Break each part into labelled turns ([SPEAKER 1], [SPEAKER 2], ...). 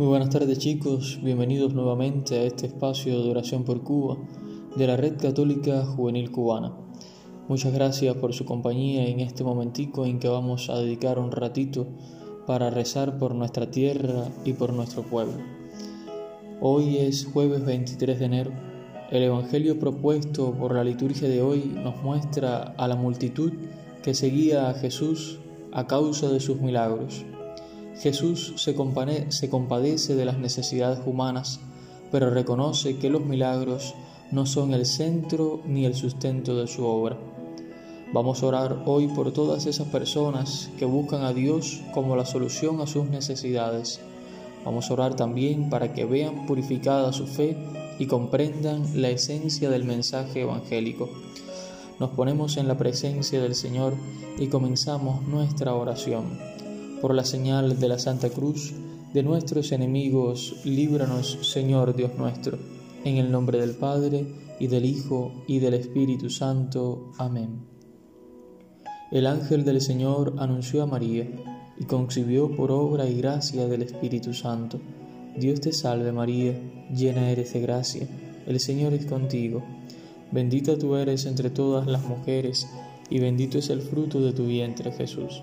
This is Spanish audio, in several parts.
[SPEAKER 1] Muy buenas tardes chicos, bienvenidos nuevamente a este espacio de oración por Cuba de la Red Católica Juvenil Cubana. Muchas gracias por su compañía en este momentico en que vamos a dedicar un ratito para rezar por nuestra tierra y por nuestro pueblo. Hoy es jueves 23 de enero. El Evangelio propuesto por la liturgia de hoy nos muestra a la multitud que seguía a Jesús a causa de sus milagros. Jesús se, compadece de las necesidades humanas, pero reconoce que los milagros no son el centro ni el sustento de su obra. Vamos a orar hoy por todas esas personas que buscan a Dios como la solución a sus necesidades. Vamos a orar también para que vean purificada su fe y comprendan la esencia del mensaje evangélico. Nos ponemos en la presencia del Señor y comenzamos nuestra oración. Por la señal de la Santa Cruz, de nuestros enemigos, líbranos, Señor Dios nuestro, en el nombre del Padre, y del Hijo, y del Espíritu Santo. Amén. El ángel del Señor anunció a María, y concibió por obra y gracia del Espíritu Santo. Dios te salve María, llena eres de gracia, el Señor es contigo. Bendita tú eres entre todas las mujeres, y bendito es el fruto de tu vientre Jesús.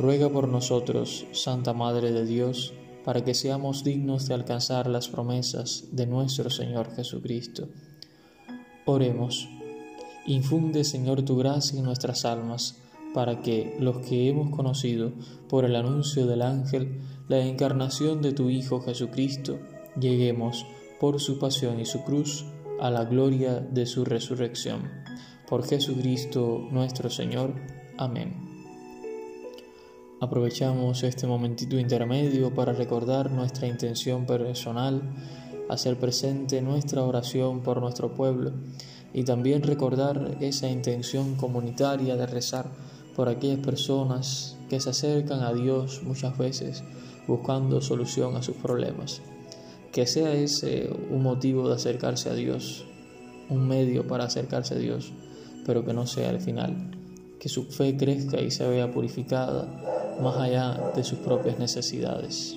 [SPEAKER 1] Ruega por nosotros, Santa Madre de Dios, para que seamos dignos de alcanzar las promesas de nuestro Señor Jesucristo. Oremos. Infunde, Señor, tu gracia en nuestras almas, para que los que hemos conocido por el anuncio del ángel la encarnación de tu Hijo Jesucristo, lleguemos por su pasión y su cruz a la gloria de su resurrección. Por Jesucristo nuestro Señor. Amén. Aprovechamos este momentito intermedio para recordar nuestra intención personal, hacer presente nuestra oración por nuestro pueblo y también recordar esa intención comunitaria de rezar por aquellas personas que se acercan a Dios muchas veces buscando solución a sus problemas. Que sea ese un motivo de acercarse a Dios, un medio para acercarse a Dios, pero que no sea el final. Que su fe crezca y se vea purificada más allá de sus propias necesidades.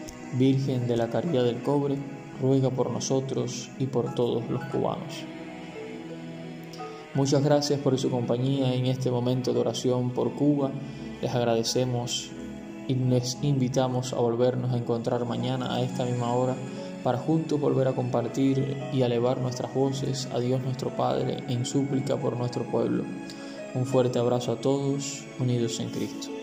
[SPEAKER 1] Virgen de la Caridad del Cobre, ruega por nosotros y por todos los cubanos. Muchas gracias por su compañía en este momento de oración por Cuba. Les agradecemos y les invitamos a volvernos a encontrar mañana a esta misma hora para juntos volver a compartir y elevar nuestras voces a Dios nuestro Padre en súplica por nuestro pueblo. Un fuerte abrazo a todos, unidos en Cristo.